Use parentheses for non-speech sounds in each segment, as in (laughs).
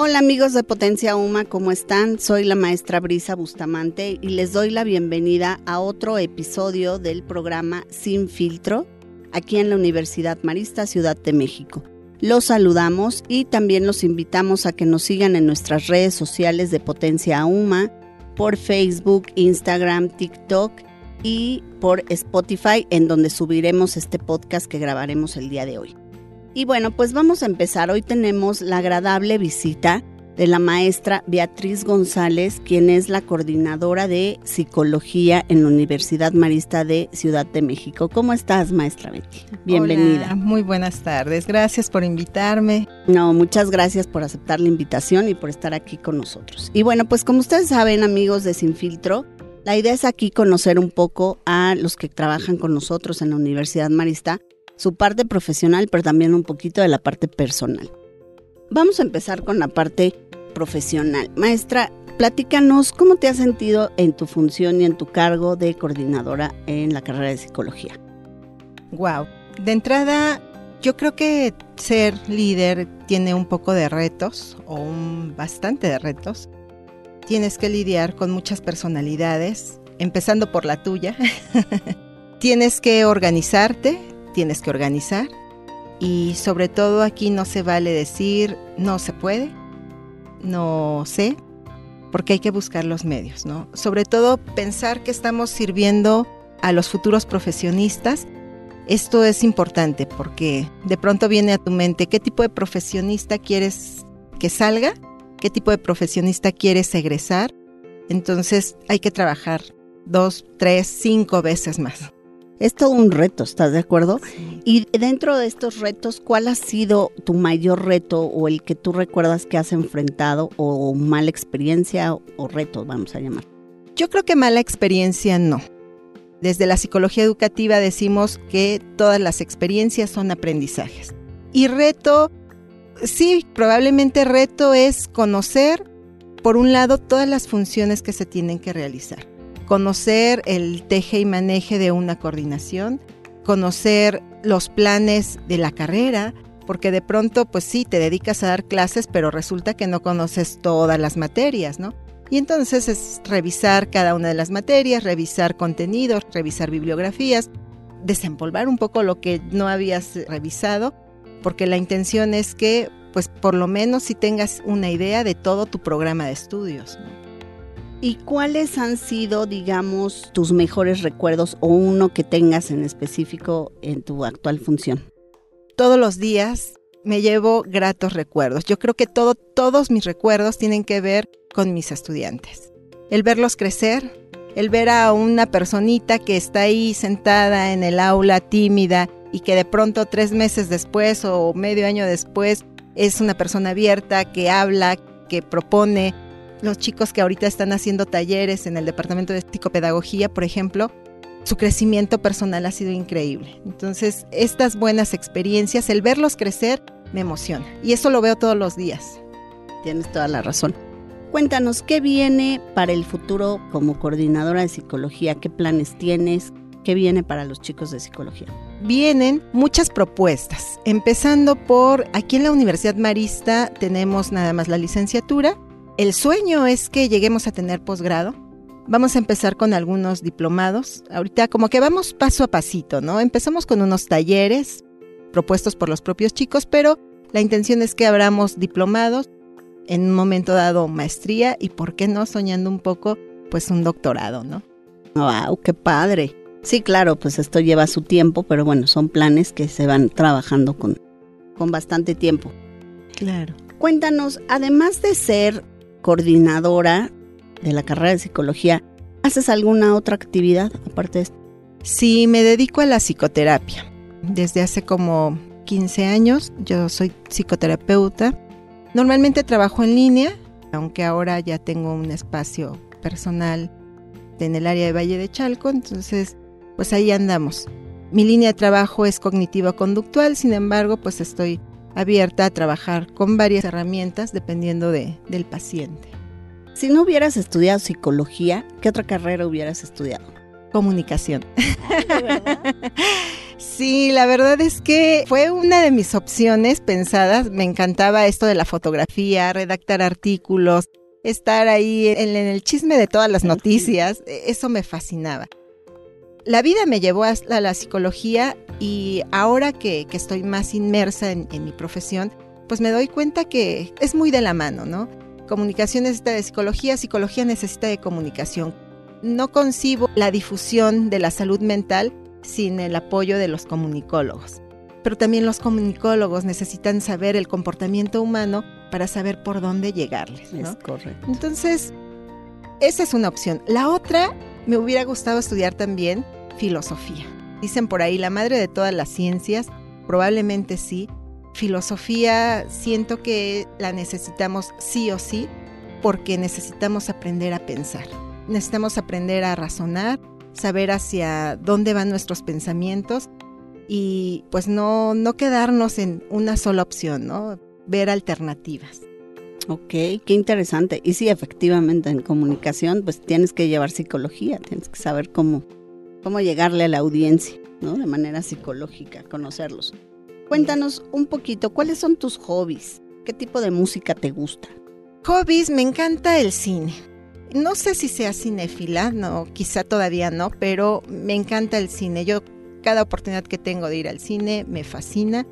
Hola amigos de Potencia Uma, ¿cómo están? Soy la maestra Brisa Bustamante y les doy la bienvenida a otro episodio del programa Sin Filtro aquí en la Universidad Marista Ciudad de México. Los saludamos y también los invitamos a que nos sigan en nuestras redes sociales de Potencia Uma, por Facebook, Instagram, TikTok y por Spotify, en donde subiremos este podcast que grabaremos el día de hoy. Y bueno, pues vamos a empezar. Hoy tenemos la agradable visita de la maestra Beatriz González, quien es la coordinadora de psicología en la Universidad Marista de Ciudad de México. ¿Cómo estás, maestra Betty? Bienvenida. Hola, muy buenas tardes. Gracias por invitarme. No, muchas gracias por aceptar la invitación y por estar aquí con nosotros. Y bueno, pues como ustedes saben, amigos de Sin Filtro, la idea es aquí conocer un poco a los que trabajan con nosotros en la Universidad Marista su parte profesional, pero también un poquito de la parte personal. Vamos a empezar con la parte profesional. Maestra, platícanos cómo te has sentido en tu función y en tu cargo de coordinadora en la carrera de psicología. Wow. De entrada, yo creo que ser líder tiene un poco de retos, o un bastante de retos. Tienes que lidiar con muchas personalidades, empezando por la tuya. (laughs) Tienes que organizarte, tienes que organizar y sobre todo aquí no se vale decir no se puede, no sé, porque hay que buscar los medios, ¿no? Sobre todo pensar que estamos sirviendo a los futuros profesionistas. Esto es importante porque de pronto viene a tu mente qué tipo de profesionista quieres que salga, qué tipo de profesionista quieres egresar. Entonces hay que trabajar dos, tres, cinco veces más. Es todo un reto, ¿estás de acuerdo? Y dentro de estos retos, ¿cuál ha sido tu mayor reto o el que tú recuerdas que has enfrentado o mala experiencia o, reto, vamos a llamar? Yo creo que mala experiencia no. Desde la psicología educativa decimos que todas las experiencias son aprendizajes. Y reto, sí, probablemente reto es conocer, por un lado, todas las funciones que se tienen que realizar conocer el teje y maneje de una coordinación, conocer los planes de la carrera, porque de pronto pues sí, te dedicas a dar clases, pero resulta que no conoces todas las materias, ¿no? Y entonces es revisar cada una de las materias, revisar contenidos, revisar bibliografías, desempolvar un poco lo que no habías revisado, porque la intención es que pues por lo menos si tengas una idea de todo tu programa de estudios. ¿no? ¿Y cuáles han sido, digamos, tus mejores recuerdos o uno que tengas en específico en tu actual función? Todos los días me llevo gratos recuerdos. Yo creo que todo, todos mis recuerdos tienen que ver con mis estudiantes. El verlos crecer, el ver a una personita que está ahí sentada en el aula tímida y que de pronto tres meses después o medio año después es una persona abierta que habla, que propone, los chicos que ahorita están haciendo talleres en el departamento de psicopedagogía, por ejemplo, su crecimiento personal ha sido increíble. Entonces, estas buenas experiencias, el verlos crecer, me emociona. Y eso lo veo todos los días. Tienes toda la razón. Cuéntanos, ¿qué viene para el futuro como coordinadora de psicología? ¿Qué planes tienes? ¿Qué viene para los chicos de psicología? Vienen muchas propuestas, empezando por aquí en la Universidad Marista tenemos nada más la licenciatura el sueño es que lleguemos a tener posgrado. Vamos a empezar con algunos diplomados. Ahorita como que vamos paso a pasito, ¿no? Empezamos con unos talleres propuestos por los propios chicos, pero la intención es que abramos diplomados, en un momento dado maestría y, ¿por qué no? Soñando un poco, pues un doctorado, ¿no? ¡Wow! ¡Qué padre! Sí, claro, pues esto lleva su tiempo, pero bueno, son planes que se van trabajando con, con bastante tiempo. Claro. Cuéntanos, además de ser coordinadora de la carrera de psicología, ¿haces alguna otra actividad aparte de esto? Sí, me dedico a la psicoterapia. Desde hace como 15 años yo soy psicoterapeuta. Normalmente trabajo en línea, aunque ahora ya tengo un espacio personal en el área de Valle de Chalco, entonces pues ahí andamos. Mi línea de trabajo es cognitivo-conductual, sin embargo, pues estoy abierta a trabajar con varias herramientas dependiendo de, del paciente. Si no hubieras estudiado psicología, ¿qué otra carrera hubieras estudiado? Comunicación. (laughs) (laughs) Sí, la verdad es que fue una de mis opciones pensadas. Me encantaba esto de la fotografía, redactar artículos, estar ahí en, el chisme de todas las noticias. E, eso me fascinaba. La vida me llevó a la, psicología y ahora que, estoy más inmersa en, en mi profesión, pues me doy cuenta que es muy de la mano, ¿no? Comunicación necesita de psicología, psicología necesita de comunicación. No concibo la difusión de la salud mental sin el apoyo de los comunicólogos. Pero también los comunicólogos necesitan saber el comportamiento humano para saber por dónde llegarles. Es correcto. Entonces, esa es una opción. La otra, me hubiera gustado estudiar también filosofía. Dicen por ahí, la madre de todas las ciencias, probablemente sí. Filosofía siento que la necesitamos sí o sí porque necesitamos aprender a pensar. Necesitamos aprender a razonar, saber hacia dónde van nuestros pensamientos y pues no, no quedarnos en una sola opción, ¿no? Ver alternativas. Ok, qué interesante. Y sí, efectivamente, en comunicación, pues tienes que llevar psicología, tienes que saber cómo, cómo llegarle a la audiencia, ¿no? De manera psicológica, conocerlos. Cuéntanos un poquito, ¿cuáles son tus hobbies? ¿Qué tipo de música te gusta? Hobbies, me encanta el cine. No sé si sea cinéfila, no, quizá todavía no, pero me encanta el cine. Yo cada oportunidad que tengo de ir al cine me fascina.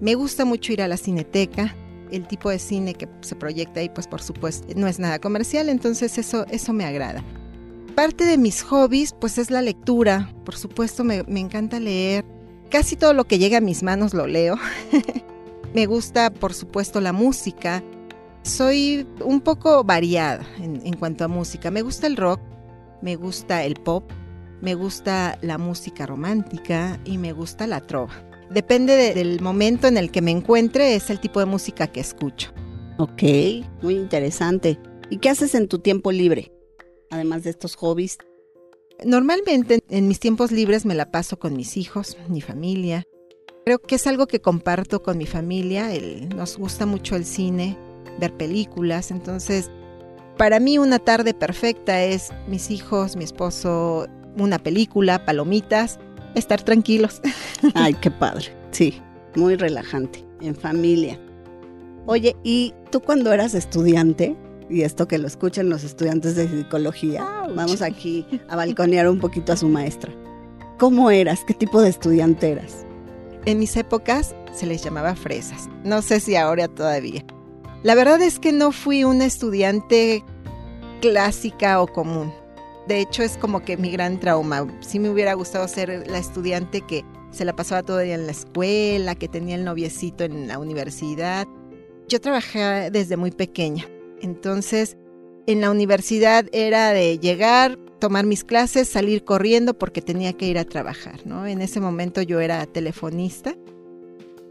Me gusta mucho ir a la cineteca. El tipo de cine que se proyecta ahí, pues por supuesto, no es nada comercial, entonces eso, eso me agrada. Parte de mis hobbies, pues es la lectura. Por supuesto, me, encanta leer. Casi todo lo que llega a mis manos lo leo. (laughs) me gusta, por supuesto, la música soy un poco variada en, cuanto a música. Me gusta el rock, me gusta el pop, me gusta la música romántica y me gusta la trova. Depende del momento en el que me encuentre, es el tipo de música que escucho. Ok, muy interesante. ¿Y qué haces en tu tiempo libre, además de estos hobbies? Normalmente en mis tiempos libres me la paso con mis hijos, mi familia. Creo que es algo que comparto con mi familia. nos gusta mucho el cine, ver películas. Entonces, para mí una tarde perfecta es mis hijos, mi esposo, una película, palomitas, estar tranquilos. (laughs) Ay, qué padre. Sí, muy relajante, en familia. Oye, ¿y tú cuando eras estudiante? Y esto que lo escuchen los estudiantes de psicología, vamos aquí (laughs) a balconear un poquito a su maestra. ¿Cómo eras? ¿Qué tipo de estudiante eras? En mis épocas se les llamaba fresas. No sé si ahora todavía. La verdad es que no fui una estudiante clásica o común. De hecho, es como que mi gran trauma. Sí me hubiera gustado ser la estudiante que se la pasaba todo el día en la escuela, que tenía el noviecito en la universidad. Yo trabajé desde muy pequeña. Entonces, en la universidad era de llegar, tomar mis clases, salir corriendo porque tenía que ir a trabajar, ¿no? En ese momento yo era telefonista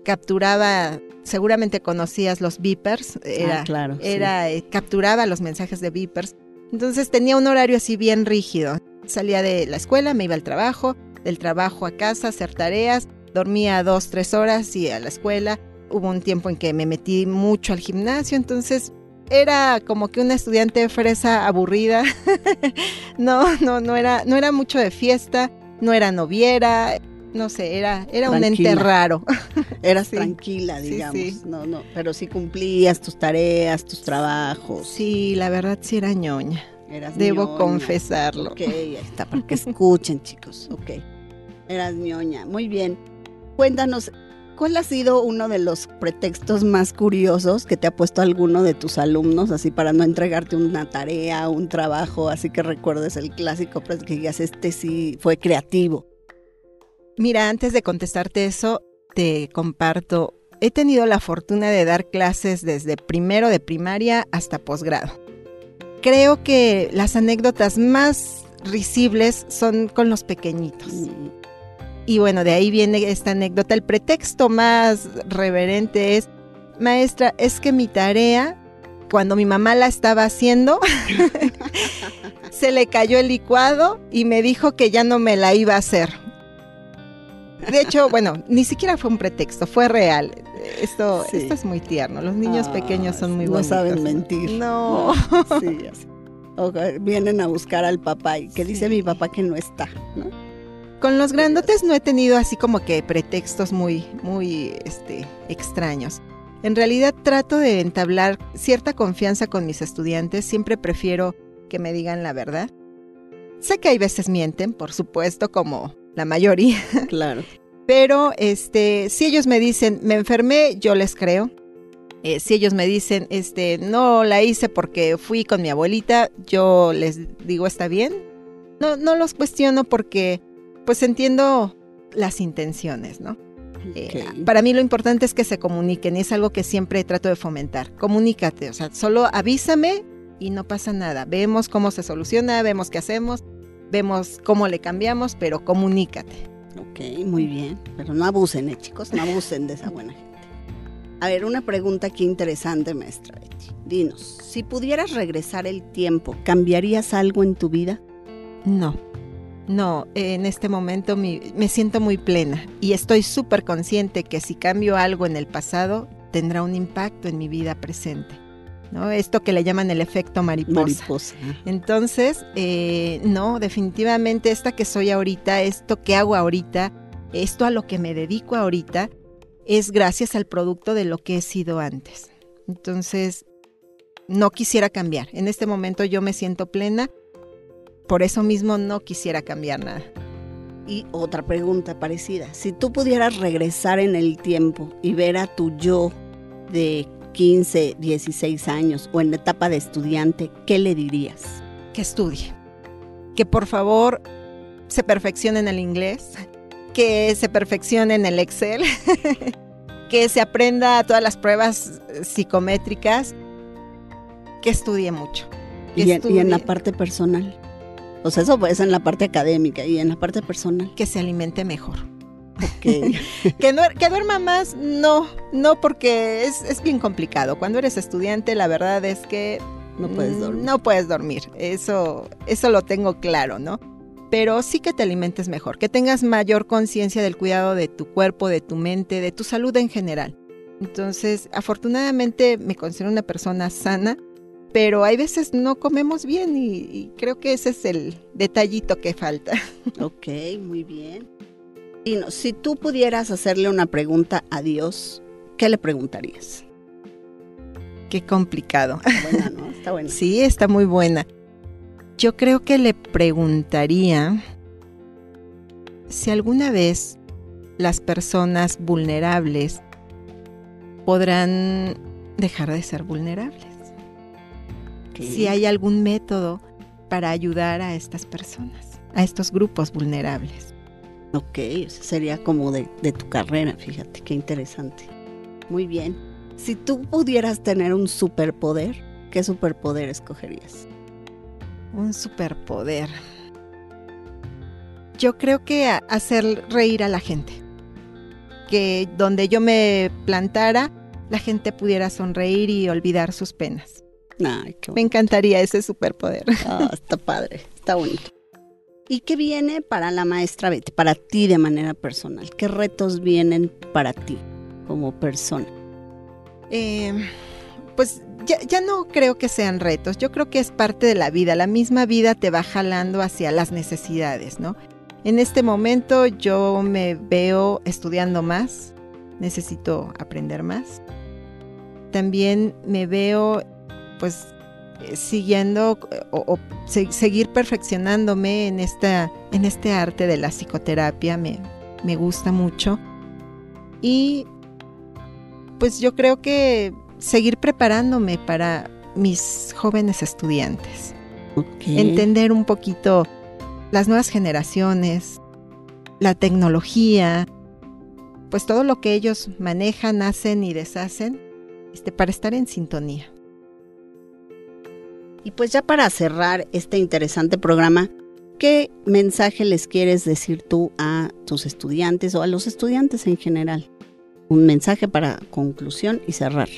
capturaba, seguramente conocías los beepers, era, ah, claro, era eh, capturaba los mensajes de beepers. Entonces tenía un horario así bien rígido. Salía de la escuela, me iba al trabajo, del trabajo a casa, hacer tareas, dormía dos, tres horas y a la escuela. Hubo un tiempo en que me metí mucho al gimnasio, entonces era como que una estudiante fresa aburrida. (laughs) no, no, no era, no era mucho de fiesta, no era noviera, no sé, era, era un ente raro. (laughs) Eras tranquila, digamos. No, no, pero sí cumplías tus tareas, tus trabajos. Sí, la verdad sí era ñoña. Eras Debo confesarlo. Ok, ahí está, para que escuchen, chicos. Ok. Eras ñoña. Muy bien. Cuéntanos, ¿cuál ha sido uno de los pretextos más curiosos que te ha puesto alguno de tus alumnos, así para no entregarte una tarea, un trabajo, así que recuerdes el clásico, pues que digas, este sí fue creativo? Mira, antes de contestarte eso, te comparto. He tenido la fortuna de dar clases desde primero de primaria hasta posgrado. Creo que las anécdotas más risibles son con los pequeñitos. Mm. Y bueno, de ahí viene esta anécdota. El pretexto más reverente es, maestra, es que mi tarea, cuando mi mamá la estaba haciendo, (laughs) se le cayó el licuado y me dijo que ya no me la iba a hacer. De hecho, bueno, ni siquiera fue un pretexto, fue real. Esto, esto es muy tierno. Los niños ah, pequeños son muy buenos. No saben mentir. No. sí, O vienen a buscar al papá y que dice mi papá que no está, ¿no? Con los grandotes no he tenido así como que pretextos muy, muy este, extraños. En realidad trato de entablar cierta confianza con mis estudiantes, siempre prefiero que me digan la verdad. Sé que hay veces mienten, por supuesto, como la mayoría. (laughs) Claro. Pero este, si ellos me dicen, me enfermé, yo les creo. Eh, si ellos me dicen, este, no la hice porque fui con mi abuelita, yo les digo, está bien. No, no los cuestiono porque pues entiendo las intenciones, ¿no? Eh, para mí lo importante es que se comuniquen y es algo que siempre trato de fomentar. Comunícate, o sea, solo avísame y no pasa nada. Vemos cómo se soluciona, vemos qué hacemos, vemos cómo le cambiamos, pero comunícate. Ok, muy bien. Pero no abusen, ¿eh, chicos? No abusen de esa buena gente. A ver, una pregunta aquí interesante, maestra Betty. Dinos, si pudieras regresar el tiempo, ¿cambiarías algo en tu vida? No. No, en este momento me siento muy plena y estoy súper consciente que si cambio algo en el pasado, tendrá un impacto en mi vida presente. ¿no? Esto que le llaman el efecto mariposa. Entonces, eh, no, definitivamente esta que soy ahorita, esto que hago ahorita, esto a lo que me dedico ahorita, es gracias al producto de lo que he sido antes. Entonces, no quisiera cambiar. En este momento yo me siento plena por eso mismo no quisiera cambiar nada. Y otra pregunta parecida. Si tú pudieras regresar en el tiempo y ver a tu yo de 15, 16 años o en la etapa de estudiante, ¿qué le dirías? Que estudie. Que por favor se perfeccione en el inglés. Que se perfeccione en el Excel. (laughs) que se aprenda todas las pruebas psicométricas. Que estudie mucho. y en la parte personal. O sea, eso es en la parte académica y en la parte personal. Que se alimente mejor. Okay. (laughs) que, que duerma más, no, no, porque es, es, bien complicado. Cuando eres estudiante, la verdad es que no puedes dormir. No puedes dormir. Eso, eso lo tengo claro, ¿no? Pero sí que te alimentes mejor, que tengas mayor conciencia del cuidado de tu cuerpo, de tu mente, de tu salud en general. Entonces, afortunadamente me considero una persona sana, pero hay veces no comemos bien y, creo que ese es el detallito que falta. (laughs) Ok, muy bien. Y si tú pudieras hacerle una pregunta a Dios, ¿qué le preguntarías? Qué complicado. Buena, ¿no? (laughs) Está buena. sí, está muy buena. Yo creo que le preguntaría si alguna vez las personas vulnerables podrán dejar de ser vulnerables si hay algún método para ayudar a estas personas, a estos grupos vulnerables. Ok, eso sería como de, tu carrera, fíjate, qué interesante. Muy bien. Si tú pudieras tener un superpoder, ¿qué superpoder escogerías? Un superpoder. Yo creo que hacer reír a la gente. Que donde yo me plantara, la gente pudiera sonreír y olvidar sus penas. Me encantaría ese superpoder. Ah, está padre, está bonito. ¿Y qué viene para la maestra Betty, para ti de manera personal? ¿Qué retos vienen para ti como persona? Em, pues ya, ya, no creo que sean retos, yo creo que es parte de la vida, la misma vida te va jalando hacia las necesidades, ¿no? En este momento yo me veo estudiando más, necesito aprender más. También me veo pues eh, siguiendo o, seguir perfeccionándome en esta en este arte de la psicoterapia me, me gusta mucho. Y pues yo creo que seguir preparándome para mis jóvenes estudiantes. Entender un poquito las nuevas generaciones la tecnología pues todo lo que ellos manejan hacen y deshacen este para estar en sintonía y pues ya para cerrar este interesante programa, ¿qué mensaje les quieres decir tú a tus estudiantes o a los estudiantes en general? Un mensaje para conclusión y cerrar.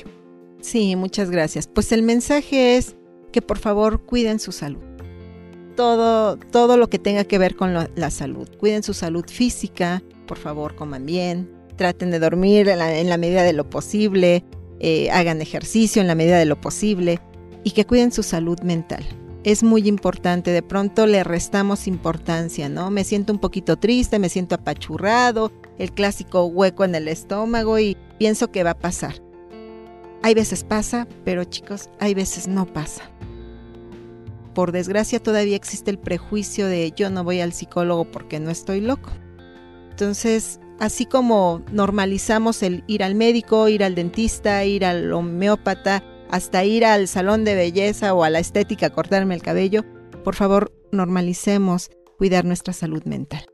Sí, muchas gracias. Pues el mensaje es que por favor cuiden su salud. Todo, todo lo que tenga que ver con la salud. Cuiden su salud física, por favor coman bien, traten de dormir en la, medida de lo posible, eh, hagan ejercicio en la medida de lo posible y que cuiden su salud mental. es muy importante. De pronto le restamos importancia, ¿no? Me siento un poquito triste, me siento apachurrado, el clásico hueco en el estómago y pienso que va a pasar. Hay veces pasa, pero chicos, hay veces no pasa. Por desgracia todavía existe el prejuicio de yo no voy al psicólogo porque no estoy loco. Entonces, así como normalizamos el ir al médico, ir al dentista, ir al homeópata, hasta ir al salón de belleza o a la estética a cortarme el cabello, por favor normalicemos cuidar nuestra salud mental.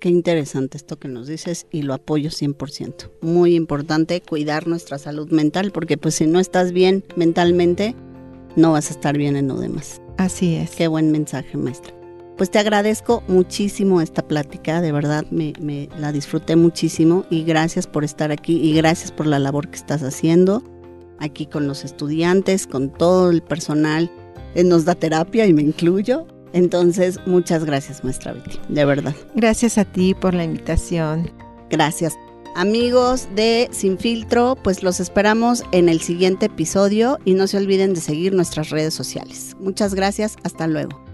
Qué interesante esto que nos dices y lo apoyo 100%. Muy importante cuidar nuestra salud mental porque pues si no estás bien mentalmente, no vas a estar bien en lo demás. Así es. Qué buen mensaje, maestra. Pues te agradezco muchísimo esta plática, de verdad me, me la disfruté muchísimo y gracias por estar aquí y gracias por la labor que estás haciendo aquí con los estudiantes, con todo el personal. que nos da terapia y me incluyo. Entonces, muchas gracias, maestra Betty, de verdad. Gracias a ti por la invitación. Gracias. Amigos de Sin Filtro, pues los esperamos en el siguiente episodio y no se olviden de seguir nuestras redes sociales. Muchas gracias, hasta luego.